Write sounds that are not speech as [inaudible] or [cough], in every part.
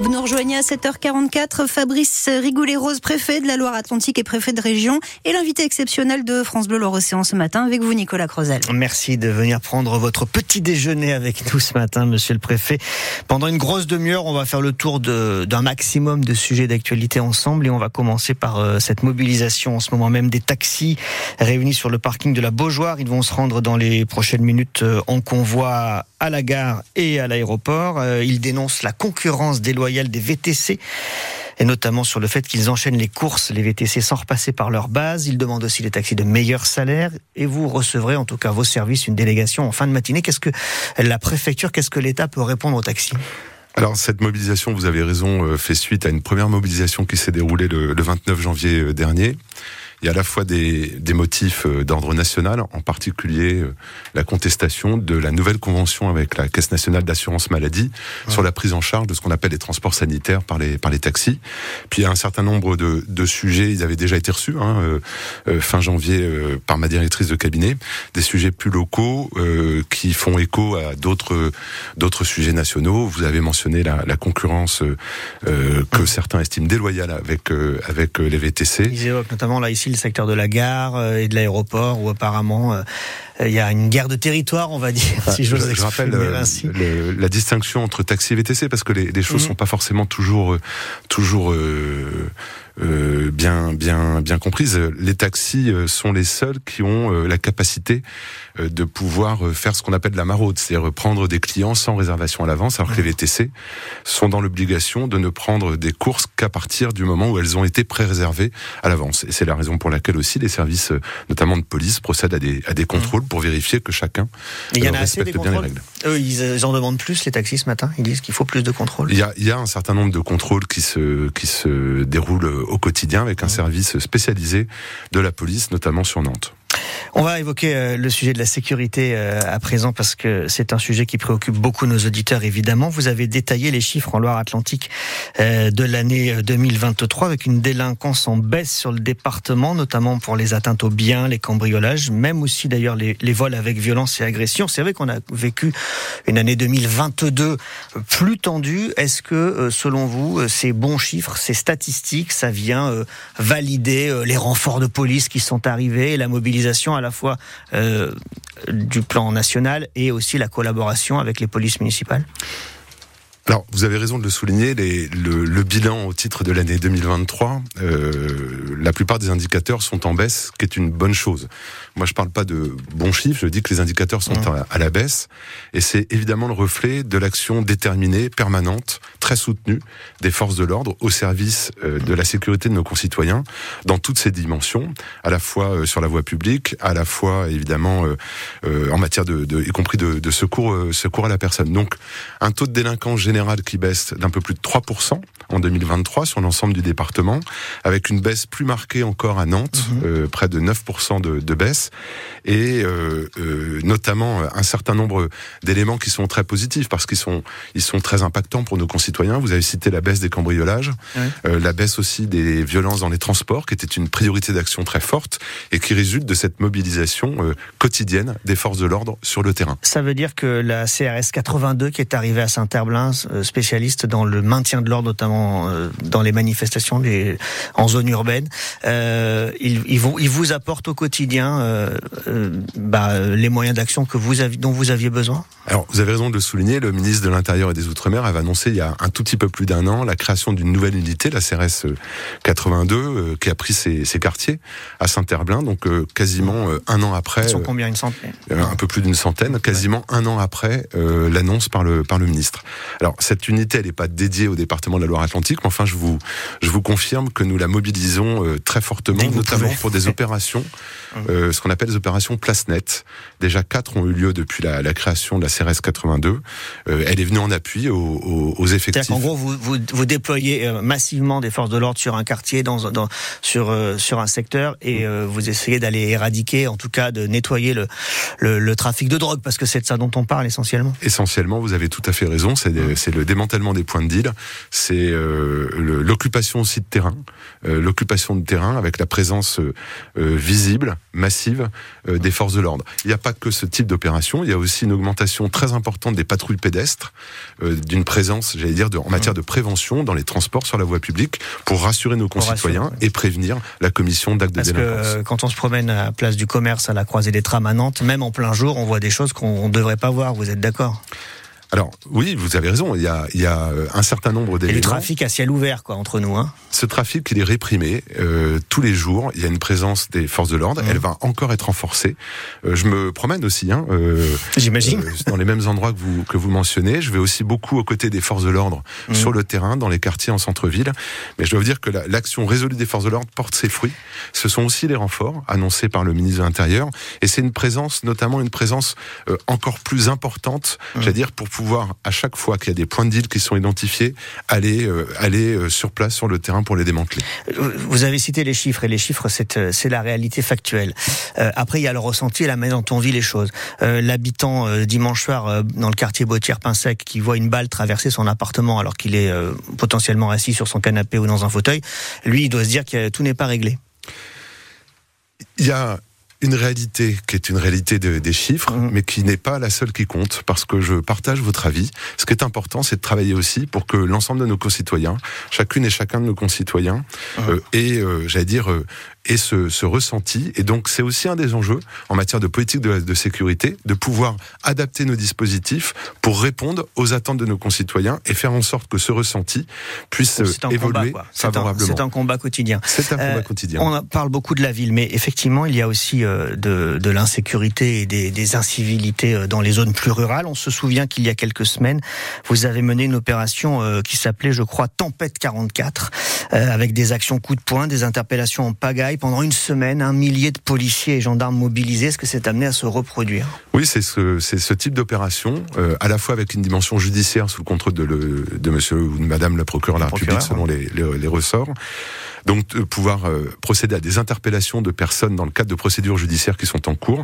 Vous nous rejoignez à 7h44. Fabrice Rigoulet-Rose, préfet de la Loire-Atlantique et préfet de région, et l'invité exceptionnel de France Bleu Loire-Océan ce matin avec vous, Nicolas Crozel. Merci de venir prendre votre petit déjeuner avec nous ce matin, monsieur le préfet. Pendant une grosse demi-heure, on va faire le tour d'un maximum de sujets d'actualité ensemble et on va commencer par euh, cette mobilisation en ce moment même des taxis réunis sur le parking de la Beaujoire. Ils vont se rendre dans les prochaines minutes euh, en convoi à la gare et à l'aéroport. Euh, ils dénoncent la concurrence déloyale des VTC et notamment sur le fait qu'ils enchaînent les courses, les VTC, sans repasser par leur base. Ils demandent aussi des taxis de meilleurs salaires et vous recevrez en tout cas vos services une délégation en fin de matinée. Qu'est-ce que la préfecture, qu'est-ce que l'État peut répondre aux taxis? Alors cette mobilisation, vous avez raison, euh, fait suite à une première mobilisation qui s'est déroulée le, 29 janvier euh, dernier. Il y a à la fois des, des motifs euh, d'ordre national, en particulier euh, la contestation de la nouvelle convention avec la Caisse nationale d'assurance maladie sur la prise en charge de ce qu'on appelle les transports sanitaires par les par les taxis. Puis il y a un certain nombre de, de sujets, ils avaient déjà été reçus hein, euh, fin janvier par ma directrice de cabinet, des sujets plus locaux qui font écho à d'autres d'autres sujets nationaux. Vous avez mentionné la, la concurrence que certains estiment déloyale avec avec les VTC. Ils évoquent notamment là ici le secteur de la gare euh, et de l'aéroport, où apparemment euh, il y a une guerre de territoire, on va dire, si je, je rappelle euh, la distinction entre taxi et VTC, parce que les, les choses ne mhm. sont pas forcément toujours, toujours euh, bien, bien, bien comprises. Les taxis sont les seuls qui ont la capacité de pouvoir faire ce qu'on appelle la maraude, c'est-à-dire prendre des clients sans réservation à l'avance, alors que les VTC sont dans l'obligation de ne prendre des courses qu'à partir du moment où elles ont été pré-réservées à l'avance. Et c'est la raison pour laquelle aussi les services, notamment de police, procèdent à des, à des contrôles pour vérifier que chacun il y en a respecte bien les règles. Eux, ils en demandent plus, les taxis, ce matin? Ils disent qu'il faut plus de contrôles? Il y, a, il y a un certain nombre de contrôles qui se, qui se déroulent au quotidien avec un service spécialisé de la police, notamment sur Nantes. On va évoquer euh, le sujet de la sécurité euh, à présent parce que c'est un sujet qui préoccupe beaucoup nos auditeurs évidemment. Vous avez détaillé les chiffres en Loire-Atlantique euh, de l'année 2023 avec une délinquance en baisse sur le département, notamment pour les atteintes aux biens, les cambriolages, même aussi d'ailleurs les, vols avec violence et agression. C'est vrai qu'on a vécu une année 2022 plus tendue. Est-ce que selon vous, ces bons chiffres, ces statistiques, ça vient valider les renforts de police qui sont arrivés, la mobilisation à la fois euh, du plan national et aussi la collaboration avec les polices municipales? Alors, vous avez raison de le souligner, les, le, bilan au titre de l'année 2023, euh, la plupart des indicateurs sont en baisse, ce qui est une bonne chose. Moi, je parle pas de bons chiffres, je dis que les indicateurs sont à, la baisse, et c'est évidemment le reflet de l'action déterminée, permanente, très soutenue des forces de l'ordre au service euh, de la sécurité de nos concitoyens dans toutes ces dimensions, à la fois euh, sur la voie publique, à la fois évidemment en matière de, de, y compris de, de secours, secours à la personne. Donc, un taux de délinquance général qui baisse d'un peu plus de 3% en 2023 sur l'ensemble du département, avec une baisse plus marquée encore à Nantes, mhm. euh, près de 9% de, de, baisse, et euh, euh, notamment un certain nombre d'éléments qui sont très positifs parce qu'ils sont ils sont très impactants pour nos concitoyens. Vous avez cité la baisse des cambriolages, la baisse aussi des violences dans les transports, qui était une priorité d'action très forte et qui résulte de cette mobilisation quotidienne des forces de l'ordre sur le terrain. Ça veut dire que la CRS 82 qui est arrivée à Saint-Herblain euh, spécialistes dans le maintien de l'ordre, notamment euh, dans les manifestations en zone urbaine. Euh, ils, ils, ils, vous apportent au quotidien bah, les moyens d'action que vous avez, dont vous aviez besoin? Alors, vous avez raison de le souligner. Le ministre de l'Intérieur et des Outre-mer avait annoncé il y a un tout petit peu plus d'un an la création d'une nouvelle unité, la CRS 82, qui a pris ses, ses quartiers à Saint-Herblain. Donc, quasiment un an après. Ils sont combien Une centaine? Un peu plus d'une centaine. Quasiment un an après l'annonce par le, par le ministre. Alors, cette unité, elle n'est pas dédiée au département de la Loire-Atlantique Loire-Atlantique. Mais enfin, je vous, je vous confirme que nous la mobilisons euh, très fortement, notamment pour des [laughs] opérations, euh, ce qu'on appelle des opérations place nette. Déjà quatre ont eu lieu depuis la, la création de la CRS 82. Euh, elle est venue en appui aux, aux, aux effectifs. En gros, vous, vous, vous, déployez massivement des forces de l'ordre sur un quartier, dans, dans sur sur un secteur, et mmh. vous essayez d'aller éradiquer, en tout cas, de nettoyer le, le, le trafic de drogue, parce que c'est de ça dont on parle essentiellement. Essentiellement, vous avez tout à fait raison. C'est mmh. le démantèlement des points de deal. C'est l'occupation aussi de terrain, euh, l'occupation de terrain avec la présence euh, visible, massive des forces de l'ordre. Il n'y a pas que ce type d'opération, il y a aussi une augmentation très importante des patrouilles pédestres, d'une présence, j'allais dire, de, en matière de prévention dans les transports sur la voie publique pour rassurer nos concitoyens et prévenir la commission d'actes de délinquance. Parce que quand on se promène à la place du commerce, à la croisée des trams à Nantes, même en plein jour, on voit des choses qu'on ne devrait pas voir. Vous êtes d'accord? Alors oui, vous avez raison. Il y a, il y a euh, un certain nombre d'éléments. Et le trafic à ciel ouvert, quoi, entre nous. Hein. Ce trafic, il est réprimé euh, tous les jours. Il y a une présence des forces de l'ordre. Mmh. Elle va encore être renforcée. Euh, je me promène aussi. Hein, euh, J'imagine. Euh, dans les mêmes endroits que vous que vous mentionnez. Je vais aussi beaucoup aux côtés des forces de l'ordre mmh. sur le terrain, dans les quartiers en centre-ville. Mais je dois vous dire que l'action la, résolue des forces de l'ordre porte ses fruits. Ce sont aussi les renforts annoncés par le ministre de l'Intérieur. Et c'est une présence, notamment une présence encore plus importante, mmh. j'allais dire, pour pouvoir à chaque fois qu'il y a des points de deal qui sont identifiés, aller, euh, aller euh, sur place, sur le terrain pour les démanteler. Vous avez cité les chiffres, et les chiffres, c'est, euh, la réalité factuelle. Euh, après, il y a le ressenti et la manière dont on vit les choses. Euh, l'habitant, euh, dimanche soir, dans le quartier Bautière-Pinsec, qui voit une balle traverser son appartement alors qu'il est potentiellement assis sur son canapé ou dans un fauteuil, lui, il doit se dire que tout n'est pas réglé. Il y a une réalité qui est une réalité de, des chiffres, mmh. mais qui n'est pas la seule qui compte, parce que je partage votre avis. Ce qui est important, c'est de travailler aussi pour que l'ensemble de nos concitoyens, chacune et chacun de nos concitoyens, mmh. euh, ait, euh, j'allais dire, euh, et ce, ce, ressenti. Et donc, c'est aussi un des enjeux en matière de politique de, de, sécurité, de pouvoir adapter nos dispositifs pour répondre aux attentes de nos concitoyens et faire en sorte que ce ressenti puisse évoluer combat, favorablement. C'est un, un, combat quotidien. C'est un combat euh, quotidien. On parle beaucoup de la ville, mais effectivement, il y a aussi euh, de, de l'insécurité et des, des, incivilités euh, dans les zones plus rurales. On se souvient qu'il y a quelques semaines, vous avez mené une opération euh, qui s'appelait, je crois, Tempête 44, euh, avec des actions coup de poing, des interpellations en pagaille pendant une semaine, un millier de policiers et gendarmes mobilisés. Est-ce que c'est amené à se reproduire Oui, c'est ce, ce, type d'opération, euh, à la fois avec une dimension judiciaire sous le contrôle de, le, de monsieur ou de madame la procureure de la République, selon les, les, les ressorts. Donc de pouvoir euh, procéder à des interpellations de personnes dans le cadre de procédures judiciaires qui sont en cours,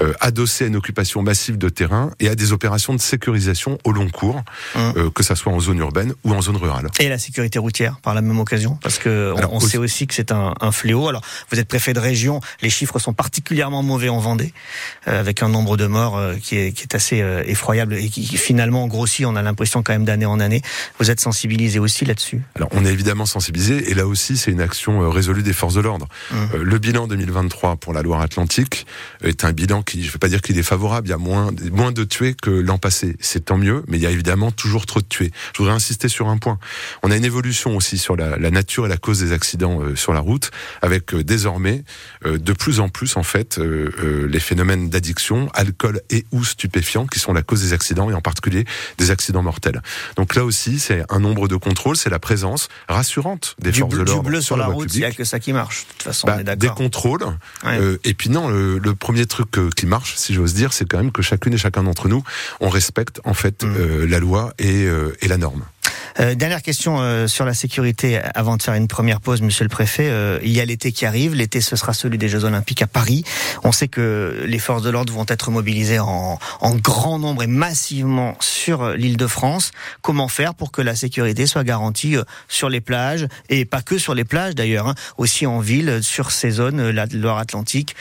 euh, à une occupation massive de terrain et à des opérations de sécurisation au long cours, mmh. euh, que ça soit en zone urbaine ou en zone rurale. Et la sécurité routière par la même occasion, parce que Alors, on, on sait aussi que c'est un, un, fléau. Alors vous êtes préfet de région, les chiffres sont particulièrement mauvais en Vendée, euh, avec un nombre de morts euh, qui, est, qui est assez euh, effroyable et qui, finalement grossit. On a l'impression quand même d'année en année. Vous êtes sensibilisé aussi là-dessus? Alors on est évidemment sensibilisé et là aussi c'est une action résolue des forces de l'ordre. Mmh. le bilan 2023 pour la Loire-Atlantique est un bilan qui, je ne vais pas dire qu'il est favorable, il y a moins, moins de tués que l'an passé. C'est tant mieux, mais il y a évidemment toujours trop de tués. Je voudrais insister sur un point. On a une évolution aussi sur la, la nature et la cause des accidents sur la route, avec euh, désormais euh, de plus en plus en fait les phénomènes d'addiction, alcool et ou stupéfiants qui sont la cause des accidents et en particulier des accidents mortels. Donc là aussi, c'est un nombre de contrôles, c'est la présence rassurante des du forces de l'ordre. Du bleu sur, la, la route, il n'y a que ça qui marche. De toute façon, bah, on est d'accord. Des contrôles. Ouais. Euh, et puis non, le, le premier truc euh, qui marche, si j'ose dire, c'est quand même que chacune et chacun d'entre nous, on respecte en fait mmh. euh, la loi et, et la norme. Euh, dernière question euh, sur la sécurité avant de faire une première pause, Monsieur le Préfet. Euh, il y a l'été qui arrive. L'été, ce sera celui des Jeux Olympiques à Paris. On sait que les forces de l'ordre vont être mobilisées en, en, grand nombre et massivement sur l'Île-de-France. Comment faire pour que la sécurité soit garantie sur les plages et pas que sur les plages d'ailleurs, hein, aussi en ville, sur ces zones, la Loire-Atlantique,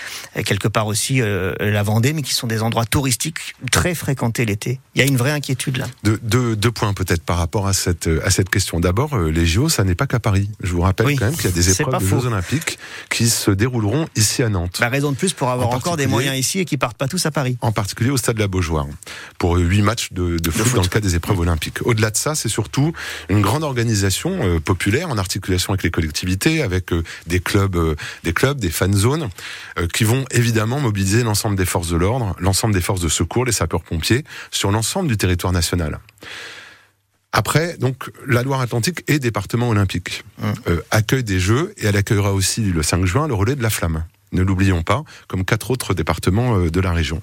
quelque part aussi la Vendée, mais qui sont des endroits touristiques très fréquentés l'été. Il y a une vraie inquiétude là. Deux, deux, deux points peut-être par rapport à cette à cette question. D'abord, euh, les JO, ça n'est pas qu'à Paris. Je vous rappelle oui, quand même qu'il y a des épreuves de Jeux Olympiques qui se dérouleront ici à Nantes. La bah, raison de plus pour avoir en encore des moyens ici et qui partent pas tous à Paris. En particulier au stade de la Beaujoire pour huit matchs de, de, foot, foot, dans le cadre des épreuves olympiques. Au-delà de ça, c'est surtout une grande organisation euh, populaire en articulation avec les collectivités, avec euh, des clubs, euh, des clubs, des fan zones, euh, qui vont évidemment mobiliser l'ensemble des forces de l'ordre, l'ensemble des forces de secours, les sapeurs-pompiers sur l'ensemble du territoire national Après, donc, la Loire-Atlantique est département olympique, Hum. euh, accueille des Jeux et elle accueillera aussi le 5 juin le relais de la flamme. Ne l'oublions pas, comme quatre autres départements euh, de la région.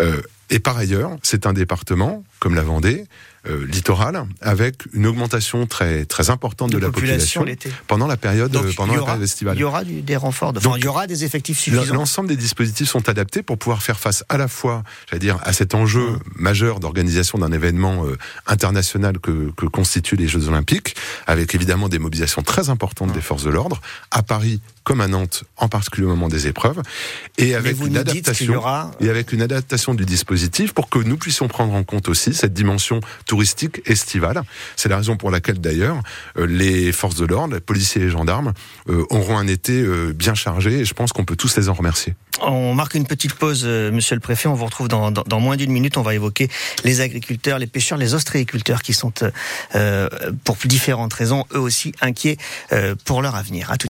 Euh, et par ailleurs, c'est un département, comme la Vendée, euh, littoral, avec une augmentation très très importante de, la population, pendant la période Donc, euh, pendant la période estivale. il y aura du- des renforts, de, enfin, Donc, il y aura des effectifs suffisants. L'ensemble des dispositifs sont adaptés pour pouvoir faire face à la fois, j'allais dire, à cet enjeu majeur d'organisation d'un événement euh, international que, que constituent les Jeux Olympiques, avec évidemment des mobilisations très importantes des forces de l'ordre, à Paris comme à Nantes, en particulier au moment des épreuves, et avec une adaptation aura- et avec une adaptation du dispositif pour que nous puissions prendre en compte aussi cette dimension touristique estivale. C'est la raison pour laquelle d'ailleurs euh, les forces de l'ordre, les policiers et les gendarmes euh, auront un été euh, bien chargé et je pense qu'on peut tous les en remercier. On marque une petite pause, monsieur le préfet. On vous retrouve dans, moins d'une minute. On va évoquer les agriculteurs, les pêcheurs, les ostréiculteurs qui sont, pour différentes raisons, eux aussi inquiets pour leur avenir. À tout